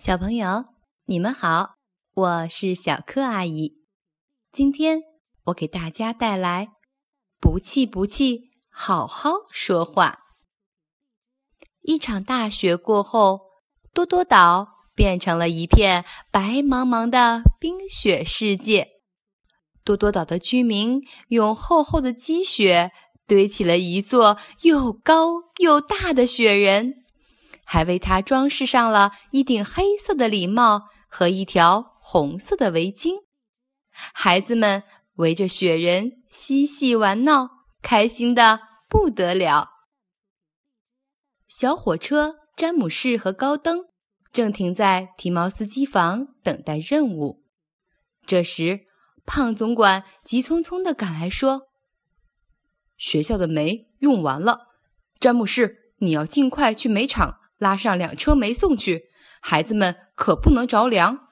小朋友，你们好，我是小柯阿姨。今天我给大家带来“不气不气，好好说话”。一场大雪过后，多多岛变成了一片白茫茫的冰雪世界。多多岛的居民用厚厚的积雪堆起了一座又高又大的雪人。还为他装饰上了一顶黑色的礼帽和一条红色的围巾，孩子们围着雪人嬉戏玩闹，开心的不得了。小火车詹姆士和高登正停在提毛斯机房等待任务，这时胖总管急匆匆地赶来说：“学校的煤用完了，詹姆士，你要尽快去煤厂。”拉上两车煤送去，孩子们可不能着凉。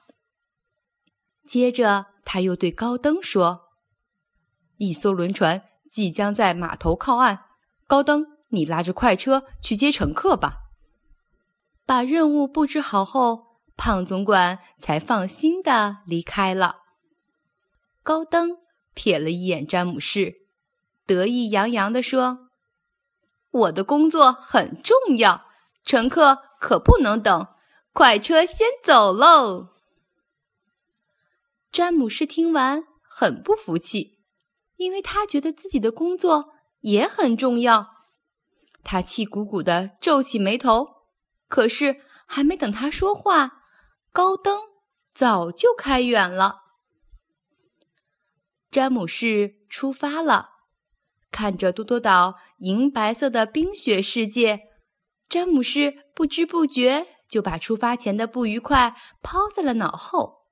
接着，他又对高登说：“一艘轮船即将在码头靠岸，高登，你拉着快车去接乘客吧。”把任务布置好后，胖总管才放心的离开了。高登瞥了一眼詹姆士，得意洋洋地说：“我的工作很重要。”乘客可不能等，快车先走喽！詹姆士听完很不服气，因为他觉得自己的工作也很重要。他气鼓鼓的皱起眉头，可是还没等他说话，高登早就开远了。詹姆士出发了，看着多多岛银白色的冰雪世界。詹姆士不知不觉就把出发前的不愉快抛在了脑后。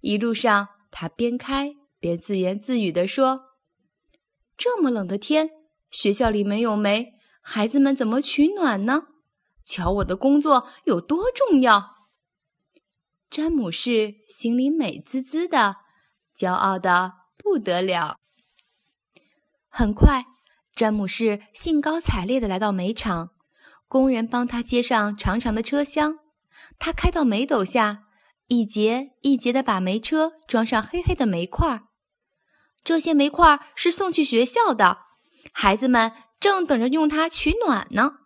一路上，他边开边自言自语地说：“这么冷的天，学校里没有煤，孩子们怎么取暖呢？瞧我的工作有多重要！”詹姆士心里美滋滋的，骄傲的不得了。很快，詹姆士兴高采烈地来到煤场。工人帮他接上长长的车厢，他开到煤斗下，一节一节地把煤车装上黑黑的煤块儿。这些煤块儿是送去学校的，孩子们正等着用它取暖呢。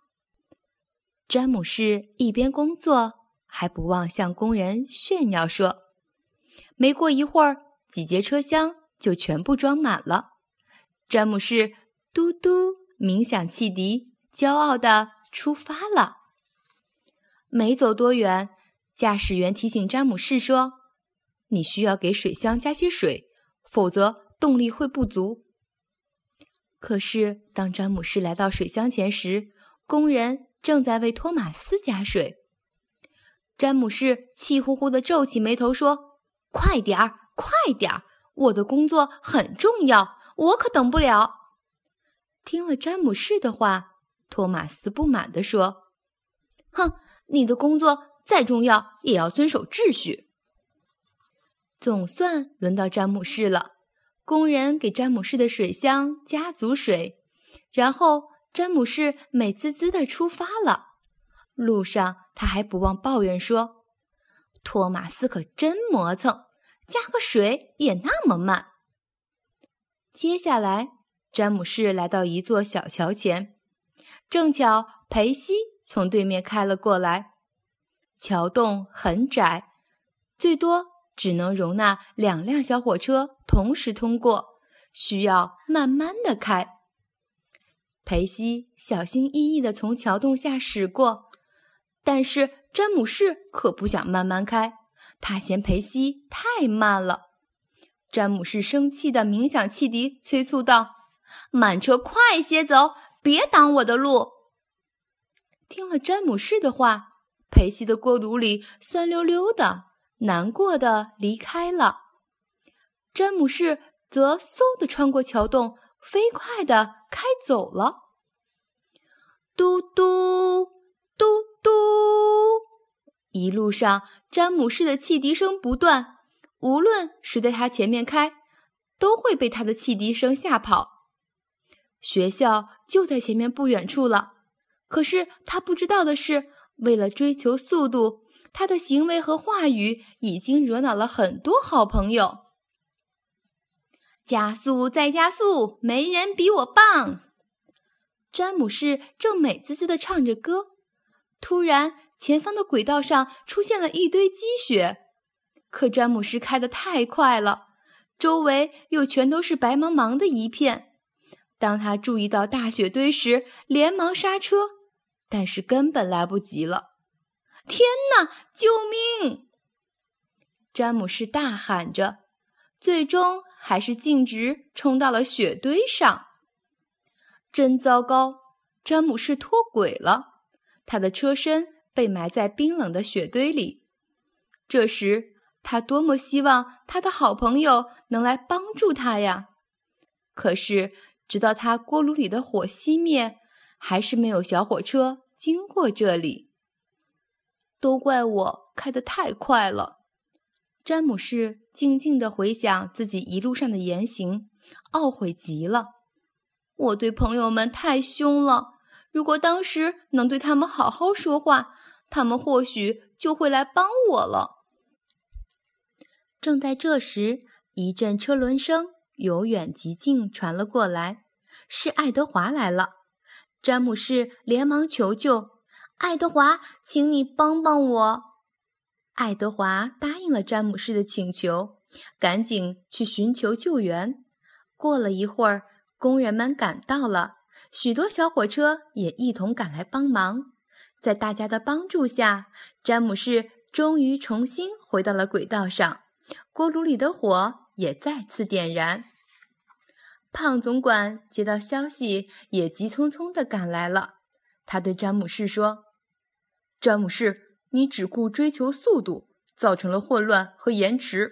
詹姆士一边工作，还不忘向工人炫耀说：“没过一会儿，几节车厢就全部装满了。”詹姆士嘟嘟鸣响汽笛，骄傲地。出发了，没走多远，驾驶员提醒詹姆士说：“你需要给水箱加些水，否则动力会不足。”可是，当詹姆士来到水箱前时，工人正在为托马斯加水。詹姆士气呼呼地皱起眉头说：“快点儿，快点儿！我的工作很重要，我可等不了。”听了詹姆士的话。托马斯不满地说：“哼，你的工作再重要，也要遵守秩序。”总算轮到詹姆士了。工人给詹姆士的水箱加足水，然后詹姆士美滋滋地出发了。路上，他还不忘抱怨说：“托马斯可真磨蹭，加个水也那么慢。”接下来，詹姆士来到一座小桥前。正巧裴西从对面开了过来，桥洞很窄，最多只能容纳两辆小火车同时通过，需要慢慢的开。裴西小心翼翼地从桥洞下驶过，但是詹姆士可不想慢慢开，他嫌裴西太慢了。詹姆士生气地鸣响汽笛，催促道：“慢车快些走！”别挡我的路！听了詹姆士的话，佩西的锅炉里酸溜溜的，难过的离开了。詹姆士则嗖的穿过桥洞，飞快的开走了。嘟嘟嘟嘟，一路上詹姆士的汽笛声不断，无论谁在他前面开，都会被他的汽笛声吓跑。学校就在前面不远处了，可是他不知道的是，为了追求速度，他的行为和话语已经惹恼了很多好朋友。加速再加速，没人比我棒！詹姆士正美滋滋地唱着歌，突然，前方的轨道上出现了一堆积雪。可詹姆士开得太快了，周围又全都是白茫茫的一片。当他注意到大雪堆时，连忙刹车，但是根本来不及了。天哪！救命！詹姆士大喊着，最终还是径直冲到了雪堆上。真糟糕！詹姆士脱轨了，他的车身被埋在冰冷的雪堆里。这时，他多么希望他的好朋友能来帮助他呀！可是，直到他锅炉里的火熄灭，还是没有小火车经过这里。都怪我开得太快了。詹姆士静静地回想自己一路上的言行，懊悔极了。我对朋友们太凶了。如果当时能对他们好好说话，他们或许就会来帮我了。正在这时，一阵车轮声由远及近传了过来，是爱德华来了。詹姆士连忙求救：“爱德华，请你帮帮我！”爱德华答应了詹姆士的请求，赶紧去寻求救援。过了一会儿，工人们赶到了，许多小火车也一同赶来帮忙。在大家的帮助下，詹姆士终于重新回到了轨道上。锅炉里的火也再次点燃。胖总管接到消息，也急匆匆地赶来了。他对詹姆士说：“詹姆士，你只顾追求速度，造成了混乱和延迟。”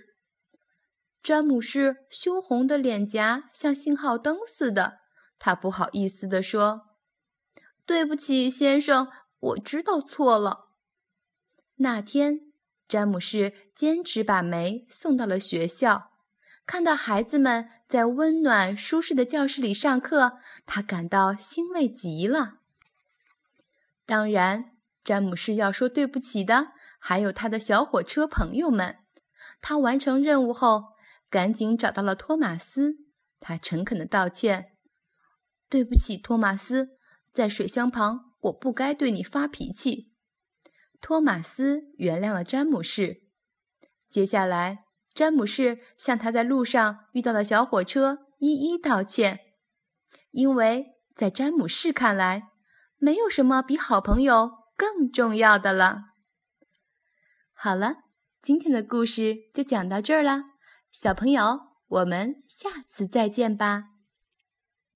詹姆士羞红的脸颊像信号灯似的，他不好意思地说：“对不起，先生，我知道错了。”那天。詹姆士坚持把梅送到了学校，看到孩子们在温暖舒适的教室里上课，他感到欣慰极了。当然，詹姆士要说对不起的还有他的小火车朋友们。他完成任务后，赶紧找到了托马斯，他诚恳的道歉：“对不起，托马斯，在水箱旁，我不该对你发脾气。”托马斯原谅了詹姆士。接下来，詹姆士向他在路上遇到的小火车一一道歉，因为在詹姆士看来，没有什么比好朋友更重要的了。好了，今天的故事就讲到这儿了，小朋友，我们下次再见吧。